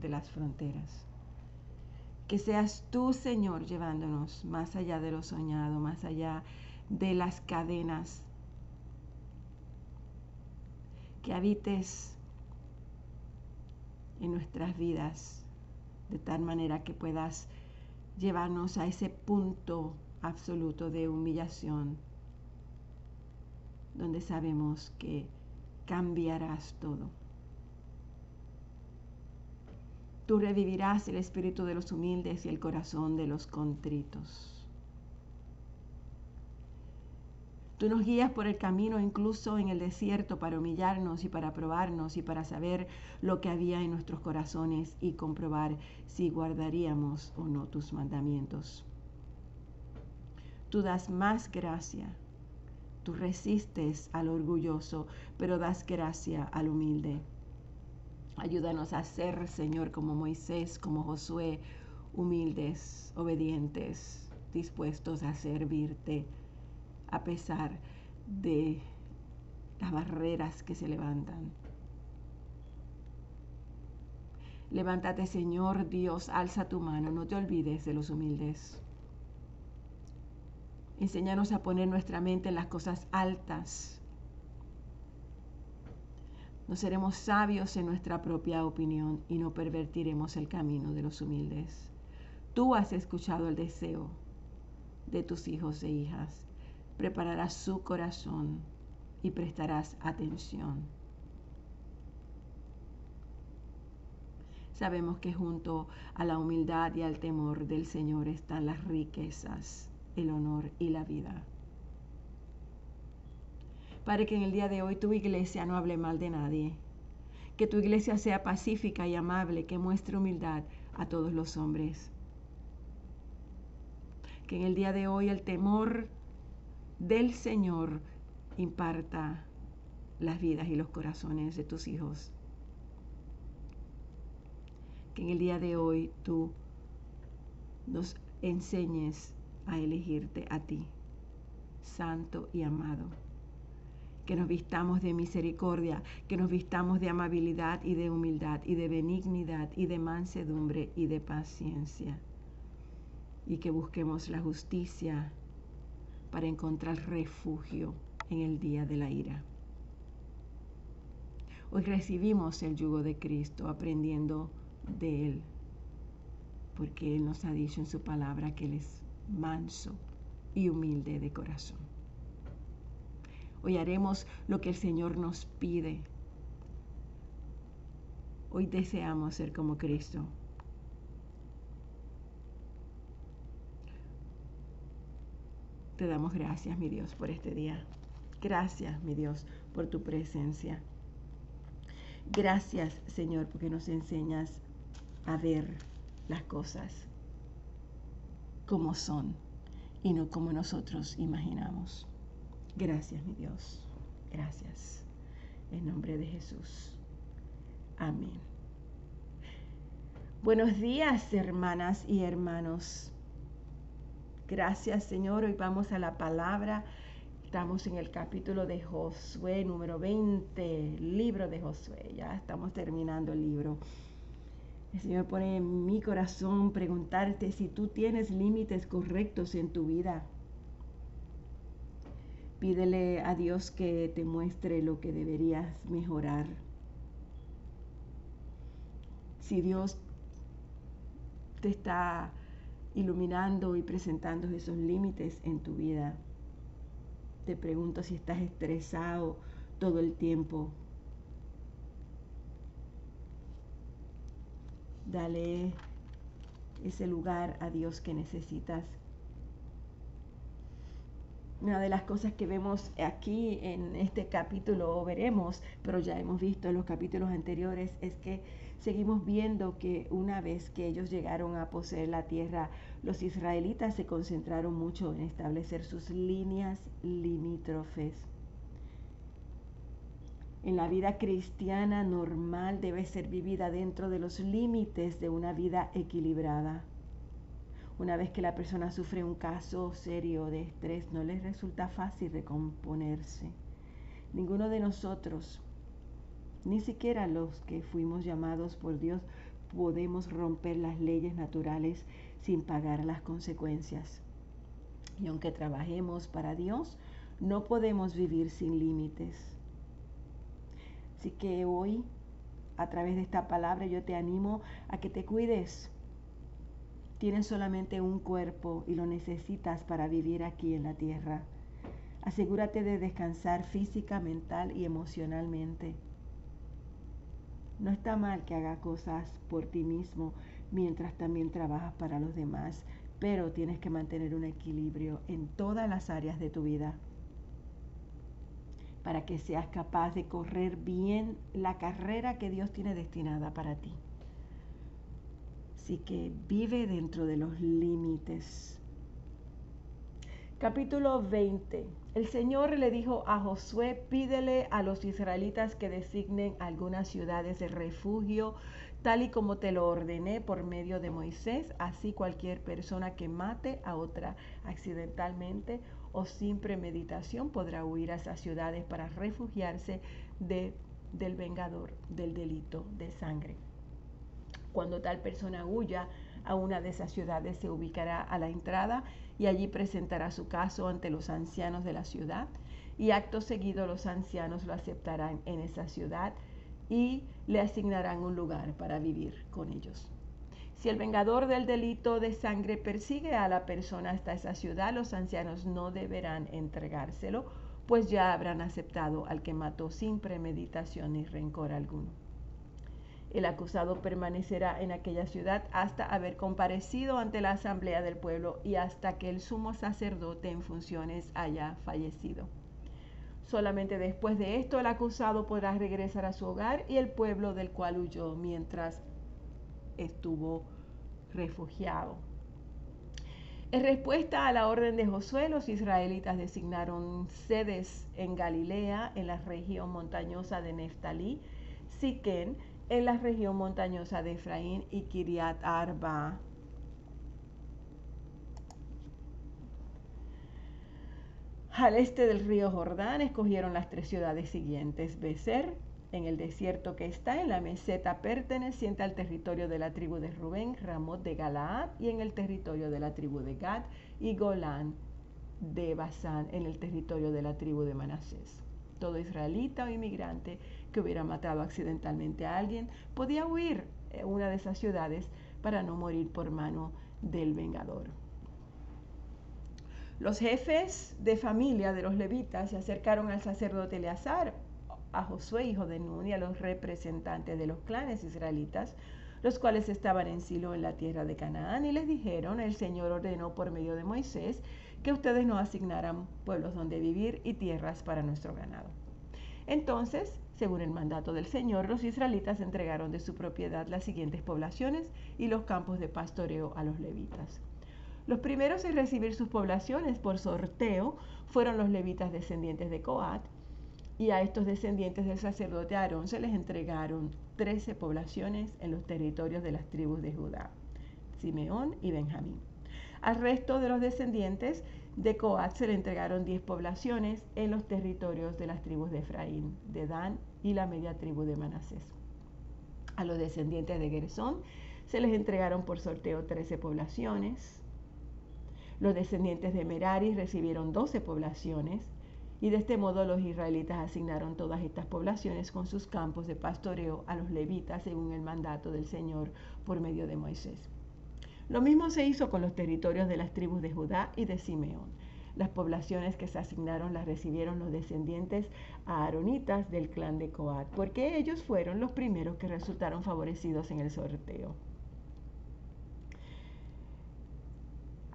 de las fronteras. Que seas tú, Señor, llevándonos más allá de lo soñado, más allá de las cadenas. Que habites en nuestras vidas de tal manera que puedas llevarnos a ese punto absoluto de humillación, donde sabemos que cambiarás todo. Tú revivirás el espíritu de los humildes y el corazón de los contritos. Tú nos guías por el camino incluso en el desierto para humillarnos y para probarnos y para saber lo que había en nuestros corazones y comprobar si guardaríamos o no tus mandamientos. Tú das más gracia. Tú resistes al orgulloso, pero das gracia al humilde. Ayúdanos a ser, Señor, como Moisés, como Josué, humildes, obedientes, dispuestos a servirte a pesar de las barreras que se levantan. Levántate, Señor Dios, alza tu mano, no te olvides de los humildes. Enséñanos a poner nuestra mente en las cosas altas. No seremos sabios en nuestra propia opinión y no pervertiremos el camino de los humildes. Tú has escuchado el deseo de tus hijos e hijas prepararás su corazón y prestarás atención. Sabemos que junto a la humildad y al temor del Señor están las riquezas, el honor y la vida. Padre, que en el día de hoy tu iglesia no hable mal de nadie, que tu iglesia sea pacífica y amable, que muestre humildad a todos los hombres. Que en el día de hoy el temor del Señor imparta las vidas y los corazones de tus hijos. Que en el día de hoy tú nos enseñes a elegirte a ti, santo y amado. Que nos vistamos de misericordia, que nos vistamos de amabilidad y de humildad y de benignidad y de mansedumbre y de paciencia. Y que busquemos la justicia para encontrar refugio en el día de la ira. Hoy recibimos el yugo de Cristo aprendiendo de Él, porque Él nos ha dicho en su palabra que Él es manso y humilde de corazón. Hoy haremos lo que el Señor nos pide. Hoy deseamos ser como Cristo, Te damos gracias, mi Dios, por este día. Gracias, mi Dios, por tu presencia. Gracias, Señor, porque nos enseñas a ver las cosas como son y no como nosotros imaginamos. Gracias, mi Dios. Gracias. En nombre de Jesús. Amén. Buenos días, hermanas y hermanos. Gracias Señor, hoy vamos a la palabra. Estamos en el capítulo de Josué número 20, libro de Josué. Ya estamos terminando el libro. El Señor pone en mi corazón preguntarte si tú tienes límites correctos en tu vida. Pídele a Dios que te muestre lo que deberías mejorar. Si Dios te está iluminando y presentando esos límites en tu vida. Te pregunto si estás estresado todo el tiempo. Dale ese lugar a Dios que necesitas. Una de las cosas que vemos aquí en este capítulo, o veremos, pero ya hemos visto en los capítulos anteriores, es que seguimos viendo que una vez que ellos llegaron a poseer la tierra, los israelitas se concentraron mucho en establecer sus líneas limítrofes. En la vida cristiana normal debe ser vivida dentro de los límites de una vida equilibrada. Una vez que la persona sufre un caso serio de estrés, no les resulta fácil recomponerse. Ninguno de nosotros ni siquiera los que fuimos llamados por Dios podemos romper las leyes naturales sin pagar las consecuencias. Y aunque trabajemos para Dios, no podemos vivir sin límites. Así que hoy, a través de esta palabra, yo te animo a que te cuides. Tienes solamente un cuerpo y lo necesitas para vivir aquí en la tierra. Asegúrate de descansar física, mental y emocionalmente. No está mal que haga cosas por ti mismo mientras también trabajas para los demás, pero tienes que mantener un equilibrio en todas las áreas de tu vida para que seas capaz de correr bien la carrera que Dios tiene destinada para ti. Así que vive dentro de los límites Capítulo 20. El Señor le dijo a Josué, pídele a los israelitas que designen algunas ciudades de refugio, tal y como te lo ordené por medio de Moisés. Así cualquier persona que mate a otra accidentalmente o sin premeditación podrá huir a esas ciudades para refugiarse de, del vengador del delito de sangre. Cuando tal persona huya a una de esas ciudades, se ubicará a la entrada y allí presentará su caso ante los ancianos de la ciudad y acto seguido los ancianos lo aceptarán en esa ciudad y le asignarán un lugar para vivir con ellos. Si el vengador del delito de sangre persigue a la persona hasta esa ciudad, los ancianos no deberán entregárselo, pues ya habrán aceptado al que mató sin premeditación ni rencor alguno. El acusado permanecerá en aquella ciudad hasta haber comparecido ante la asamblea del pueblo y hasta que el sumo sacerdote en funciones haya fallecido. Solamente después de esto el acusado podrá regresar a su hogar y el pueblo del cual huyó mientras estuvo refugiado. En respuesta a la orden de Josué, los israelitas designaron sedes en Galilea, en la región montañosa de Neftalí, Siquén, en la región montañosa de Efraín y Kiriat Arba. Al este del río Jordán escogieron las tres ciudades siguientes: Becer, en el desierto que está en la meseta perteneciente al territorio de la tribu de Rubén, Ramot de Galaad, y en el territorio de la tribu de Gad, y Golán de Basán, en el territorio de la tribu de Manasés. Todo israelita o inmigrante que hubiera matado accidentalmente a alguien, podía huir a una de esas ciudades para no morir por mano del vengador. Los jefes de familia de los levitas se acercaron al sacerdote Eleazar, a Josué, hijo de Nun, y a los representantes de los clanes israelitas, los cuales estaban en Silo en la tierra de Canaán, y les dijeron, el Señor ordenó por medio de Moisés que ustedes nos asignaran pueblos donde vivir y tierras para nuestro ganado. Entonces según el mandato del Señor, los israelitas entregaron de su propiedad las siguientes poblaciones y los campos de pastoreo a los levitas. Los primeros en recibir sus poblaciones por sorteo fueron los levitas descendientes de Coat, y a estos descendientes del sacerdote Aarón se les entregaron 13 poblaciones en los territorios de las tribus de Judá, Simeón y Benjamín. Al resto de los descendientes de Coat se le entregaron 10 poblaciones en los territorios de las tribus de Efraín, de Dan y la media tribu de Manasés. A los descendientes de Gersón se les entregaron por sorteo 13 poblaciones. Los descendientes de Merari recibieron 12 poblaciones y de este modo los israelitas asignaron todas estas poblaciones con sus campos de pastoreo a los levitas según el mandato del Señor por medio de Moisés. Lo mismo se hizo con los territorios de las tribus de Judá y de Simeón. Las poblaciones que se asignaron las recibieron los descendientes aaronitas del clan de Coat, porque ellos fueron los primeros que resultaron favorecidos en el sorteo.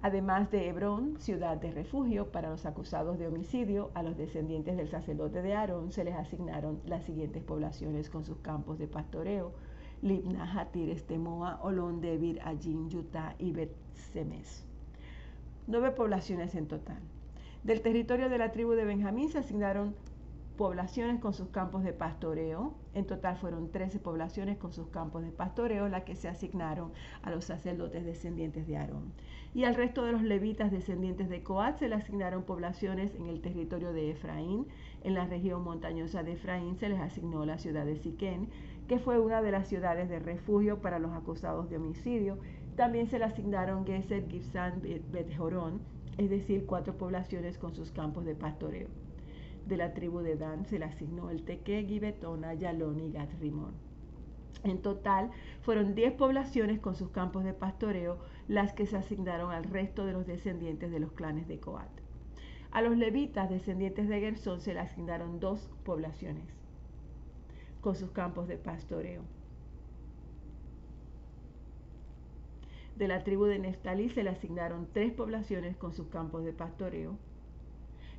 Además de Hebrón, ciudad de refugio para los acusados de homicidio, a los descendientes del sacerdote de Aarón se les asignaron las siguientes poblaciones con sus campos de pastoreo, Libna, Hatir, Estemoa, Olón, Debir, Allín, Yutá y Bet Semes. Nueve poblaciones en total. Del territorio de la tribu de Benjamín se asignaron poblaciones con sus campos de pastoreo. En total fueron 13 poblaciones con sus campos de pastoreo las que se asignaron a los sacerdotes descendientes de Aarón. Y al resto de los levitas descendientes de Coat se le asignaron poblaciones en el territorio de Efraín. En la región montañosa de Efraín se les asignó la ciudad de Siquén que fue una de las ciudades de refugio para los acusados de homicidio. También se le asignaron Geser, Gibsan, Bet es decir, cuatro poblaciones con sus campos de pastoreo. De la tribu de Dan se le asignó el Teque, Gibetona, Yalón y Gat En total, fueron diez poblaciones con sus campos de pastoreo las que se asignaron al resto de los descendientes de los clanes de Coat. A los levitas descendientes de Gersón se le asignaron dos poblaciones con sus campos de pastoreo. De la tribu de Neftalí se le asignaron tres poblaciones con sus campos de pastoreo.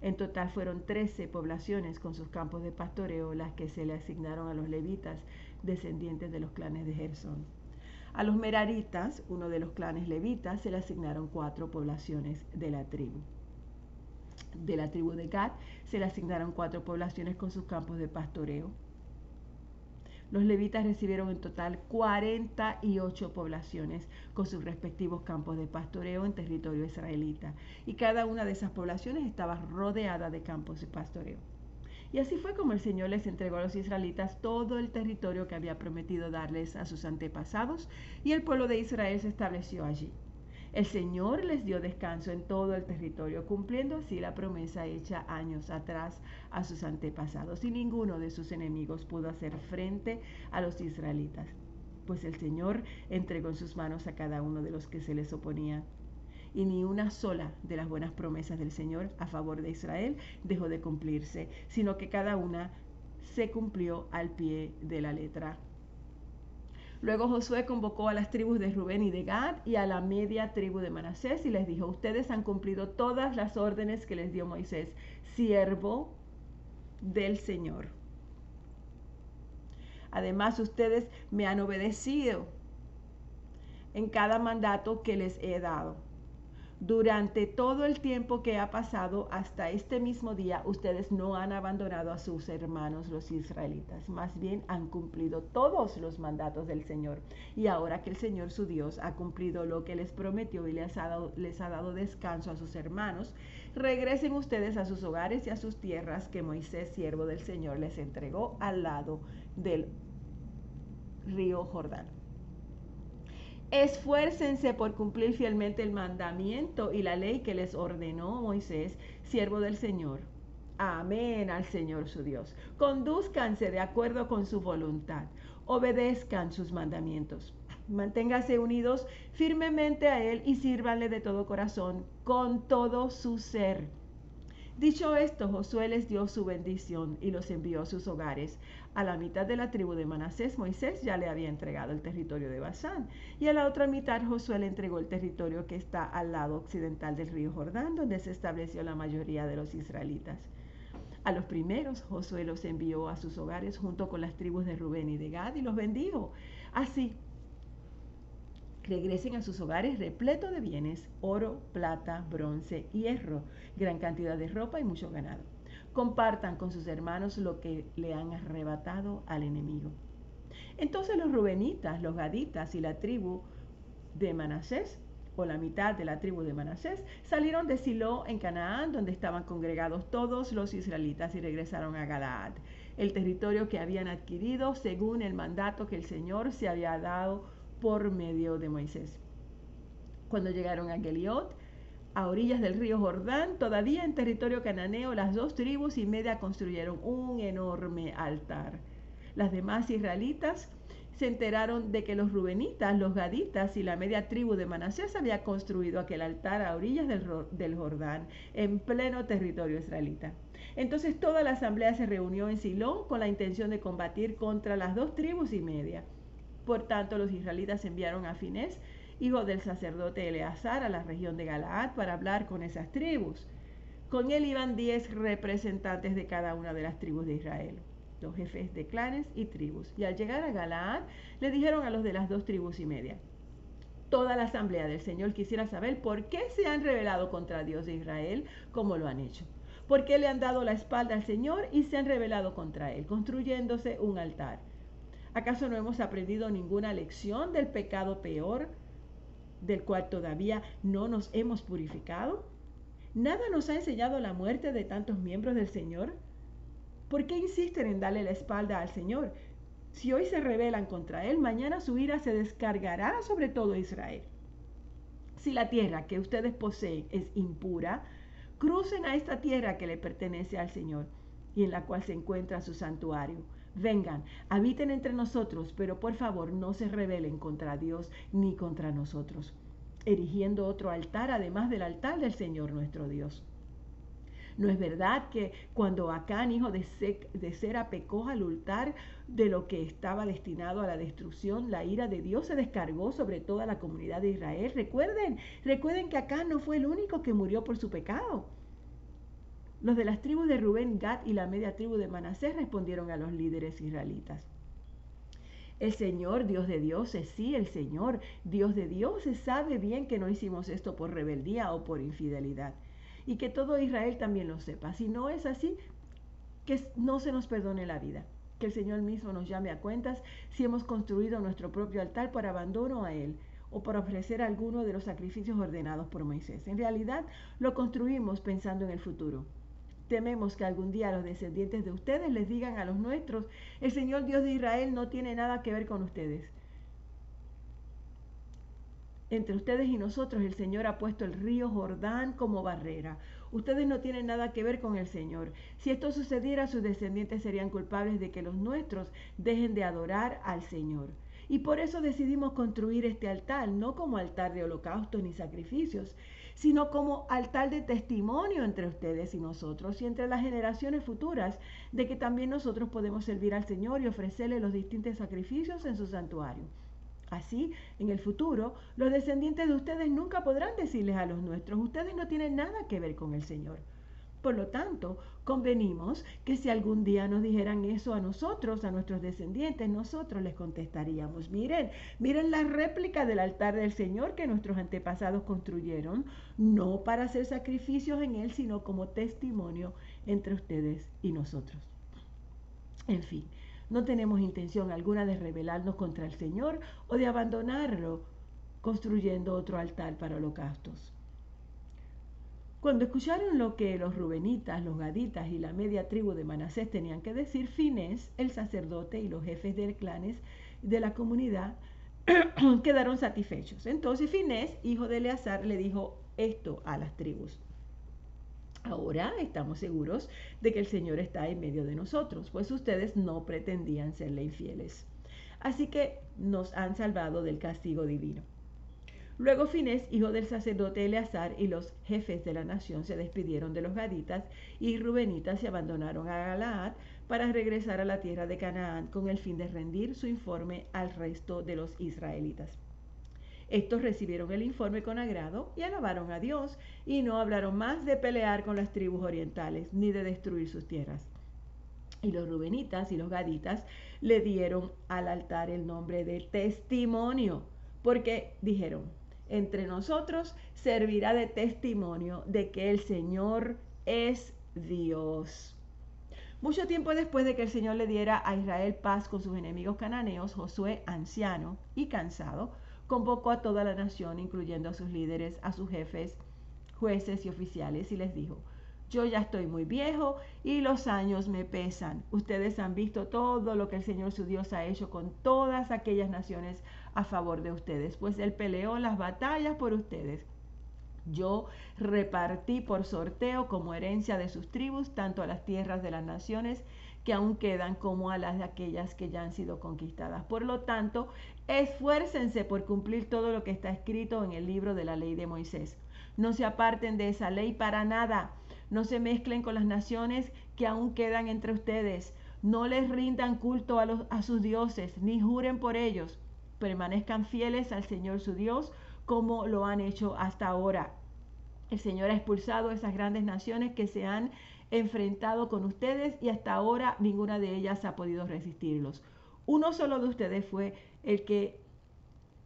En total fueron 13 poblaciones con sus campos de pastoreo las que se le asignaron a los levitas descendientes de los clanes de Gersón. A los meraritas, uno de los clanes levitas, se le asignaron cuatro poblaciones de la tribu. De la tribu de Gad se le asignaron cuatro poblaciones con sus campos de pastoreo. Los levitas recibieron en total 48 poblaciones con sus respectivos campos de pastoreo en territorio israelita, y cada una de esas poblaciones estaba rodeada de campos de pastoreo. Y así fue como el Señor les entregó a los israelitas todo el territorio que había prometido darles a sus antepasados, y el pueblo de Israel se estableció allí. El Señor les dio descanso en todo el territorio, cumpliendo así la promesa hecha años atrás a sus antepasados, y ninguno de sus enemigos pudo hacer frente a los israelitas, pues el Señor entregó en sus manos a cada uno de los que se les oponían. Y ni una sola de las buenas promesas del Señor a favor de Israel dejó de cumplirse, sino que cada una se cumplió al pie de la letra. Luego Josué convocó a las tribus de Rubén y de Gad y a la media tribu de Manasés y les dijo, ustedes han cumplido todas las órdenes que les dio Moisés, siervo del Señor. Además, ustedes me han obedecido en cada mandato que les he dado durante todo el tiempo que ha pasado hasta este mismo día, ustedes no han abandonado a sus hermanos los israelitas, más bien han cumplido todos los mandatos del Señor. Y ahora que el Señor su Dios ha cumplido lo que les prometió y les ha dado, les ha dado descanso a sus hermanos, regresen ustedes a sus hogares y a sus tierras que Moisés, siervo del Señor, les entregó al lado del río Jordán. Esfuércense por cumplir fielmente el mandamiento y la ley que les ordenó Moisés, siervo del Señor. Amén al Señor su Dios. Conduzcanse de acuerdo con su voluntad. Obedezcan sus mandamientos. Manténganse unidos firmemente a Él y sírvanle de todo corazón, con todo su ser Dicho esto, Josué les dio su bendición y los envió a sus hogares. A la mitad de la tribu de Manasés, Moisés ya le había entregado el territorio de Basán, y a la otra mitad Josué le entregó el territorio que está al lado occidental del río Jordán, donde se estableció la mayoría de los israelitas. A los primeros Josué los envió a sus hogares junto con las tribus de Rubén y de Gad y los bendijo. Así regresen a sus hogares repletos de bienes, oro, plata, bronce, hierro, gran cantidad de ropa y mucho ganado. Compartan con sus hermanos lo que le han arrebatado al enemigo. Entonces los rubenitas, los gaditas y la tribu de Manasés, o la mitad de la tribu de Manasés, salieron de Silo en Canaán, donde estaban congregados todos los israelitas y regresaron a Galaad, el territorio que habían adquirido según el mandato que el Señor se había dado por medio de Moisés. Cuando llegaron a Geliot, a orillas del río Jordán, todavía en territorio cananeo, las dos tribus y media construyeron un enorme altar. Las demás israelitas se enteraron de que los rubenitas, los gaditas y la media tribu de Manasés había construido aquel altar a orillas del, del, Jordán, en pleno territorio israelita. Entonces toda la asamblea se reunió en Silón con la intención de combatir contra las dos tribus y media. Por tanto, los israelitas enviaron a Finés, hijo del sacerdote Eleazar, a la región de Galaad para hablar con esas tribus. Con él iban diez representantes de cada una de las tribus de Israel, los jefes de clanes y tribus. Y al llegar a Galaad, le dijeron a los de las dos tribus y media, toda la asamblea del Señor quisiera saber por qué se han rebelado contra Dios de Israel como lo han hecho. ¿Por qué le han dado la espalda al Señor y se han rebelado contra Él, construyéndose un altar? ¿Acaso no hemos aprendido ninguna lección del pecado peor del cual todavía no nos hemos purificado? ¿Nada nos ha enseñado la muerte de tantos miembros del Señor? ¿Por qué insisten en darle la espalda al Señor? Si hoy se rebelan contra él, mañana su ira se descargará sobre todo Israel. Si la tierra que ustedes poseen es impura, crucen a esta tierra que le pertenece al Señor y en la cual se encuentra su santuario. Vengan, habiten entre nosotros, pero por favor no se rebelen contra Dios ni contra nosotros, erigiendo otro altar además del altar del Señor nuestro Dios. ¿No es verdad que cuando Acán, hijo de, de Sera, pecó al altar de lo que estaba destinado a la destrucción, la ira de Dios se descargó sobre toda la comunidad de Israel? Recuerden, recuerden que Acán no fue el único que murió por su pecado. Los de las tribus de Rubén, Gad y la media tribu de Manasés respondieron a los líderes israelitas. El Señor, Dios de dioses, sí, el Señor, Dios de dioses, sabe bien que no hicimos esto por rebeldía o por infidelidad y que todo Israel también lo sepa. Si no es así, que no se nos perdone la vida. Que el Señor mismo nos llame a cuentas si hemos construido nuestro propio altar por abandono a Él o por ofrecer alguno de los sacrificios ordenados por Moisés. En realidad lo construimos pensando en el futuro. Tememos que algún día los descendientes de ustedes les digan a los nuestros, el Señor Dios de Israel no tiene nada que ver con ustedes. Entre ustedes y nosotros el Señor ha puesto el río Jordán como barrera. Ustedes no tienen nada que ver con el Señor. Si esto sucediera, sus descendientes serían culpables de que los nuestros dejen de adorar al Señor. Y por eso decidimos construir este altar, no como altar de holocaustos ni sacrificios, sino como altar de testimonio entre ustedes y nosotros y entre las generaciones futuras de que también nosotros podemos servir al Señor y ofrecerle los distintos sacrificios en su santuario. Así, en el futuro, los descendientes de ustedes nunca podrán decirles a los nuestros, ustedes no tienen nada que ver con el Señor. Por lo tanto, convenimos que si algún día nos dijeran eso a nosotros, a nuestros descendientes, nosotros les contestaríamos, miren, miren la réplica del altar del Señor que nuestros antepasados construyeron, no para hacer sacrificios en él, sino como testimonio entre ustedes y nosotros. En fin, no tenemos intención alguna de rebelarnos contra el Señor o de abandonarlo construyendo otro altar para holocaustos. Cuando escucharon lo que los rubenitas, los gaditas y la media tribu de Manasés tenían que decir, Finés, el sacerdote y los jefes de clanes de la comunidad quedaron satisfechos. Entonces Finés, hijo de Eleazar, le dijo esto a las tribus. Ahora estamos seguros de que el Señor está en medio de nosotros, pues ustedes no pretendían serle infieles. Así que nos han salvado del castigo divino. Luego Finés, hijo del sacerdote Eleazar, y los jefes de la nación se despidieron de los gaditas y rubenitas se abandonaron a Galaad para regresar a la tierra de Canaán con el fin de rendir su informe al resto de los israelitas. Estos recibieron el informe con agrado y alabaron a Dios y no hablaron más de pelear con las tribus orientales ni de destruir sus tierras. Y los rubenitas y los gaditas le dieron al altar el nombre de testimonio, porque dijeron, entre nosotros servirá de testimonio de que el Señor es Dios. Mucho tiempo después de que el Señor le diera a Israel paz con sus enemigos cananeos, Josué, anciano y cansado, convocó a toda la nación, incluyendo a sus líderes, a sus jefes, jueces y oficiales, y les dijo, yo ya estoy muy viejo y los años me pesan. Ustedes han visto todo lo que el Señor su Dios ha hecho con todas aquellas naciones a favor de ustedes, pues Él peleó las batallas por ustedes. Yo repartí por sorteo como herencia de sus tribus tanto a las tierras de las naciones que aún quedan como a las de aquellas que ya han sido conquistadas. Por lo tanto, esfuércense por cumplir todo lo que está escrito en el libro de la ley de Moisés. No se aparten de esa ley para nada. No se mezclen con las naciones que aún quedan entre ustedes. No les rindan culto a, a sus dioses, ni juren por ellos. Permanezcan fieles al Señor su Dios como lo han hecho hasta ahora. El Señor ha expulsado esas grandes naciones que se han enfrentado con ustedes y hasta ahora ninguna de ellas ha podido resistirlos. Uno solo de ustedes fue el que,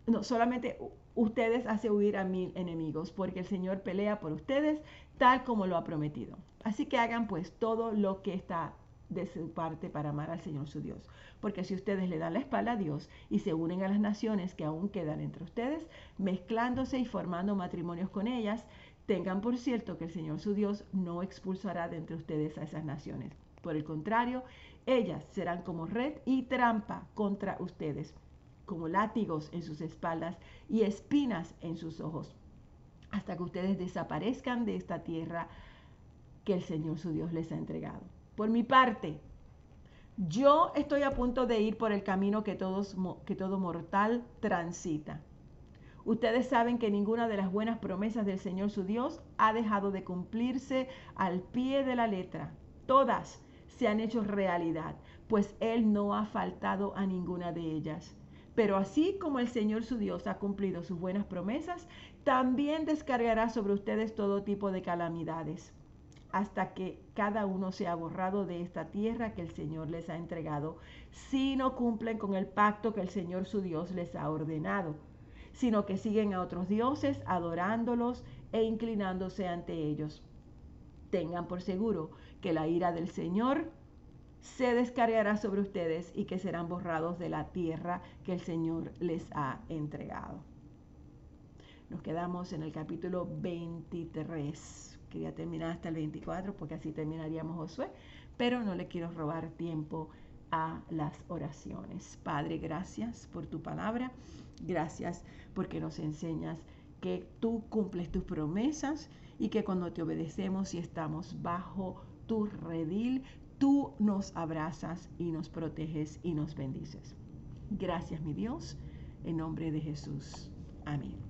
no, solamente ustedes hace huir a mil enemigos, porque el Señor pelea por ustedes tal como lo ha prometido. Así que hagan pues todo lo que está de su parte para amar al Señor su Dios. Porque si ustedes le dan la espalda a Dios y se unen a las naciones que aún quedan entre ustedes, mezclándose y formando matrimonios con ellas, Tengan por cierto que el Señor su Dios no expulsará de entre ustedes a esas naciones. Por el contrario, Ellas serán como red y trampa contra ustedes, como látigos en sus espaldas y espinas en sus ojos, hasta que ustedes desaparezcan de esta tierra que el Señor su Dios les ha entregado. Por mi parte, yo estoy a punto de ir por el camino que, todo mortal transita. Ustedes saben que ninguna de las buenas promesas del Señor su Dios ha dejado de cumplirse al pie de la letra. Todas se han hecho realidad, pues Él no ha faltado a ninguna de ellas. Pero así como el Señor su Dios ha cumplido sus buenas promesas, también descargará sobre ustedes todo tipo de calamidades, hasta que cada uno sea borrado de esta tierra que el Señor les ha entregado, si no cumplen con el pacto que el Señor su Dios les ha ordenado, sino que siguen a otros dioses, adorándolos e inclinándose ante ellos. Tengan por seguro que la ira del Señor se descargará sobre ustedes y que serán borrados de la tierra que el Señor les ha entregado. Nos quedamos en el capítulo 23. Quería terminar hasta el 24 porque así terminaríamos Josué, pero no le quiero robar tiempo a las oraciones. Padre, gracias por tu palabra. Gracias porque nos enseñas que tú cumples tus promesas y que cuando te obedecemos y estamos bajo tu redil, tú nos abrazas y nos proteges y nos bendices. Gracias, mi Dios, en nombre de Jesús. Amén.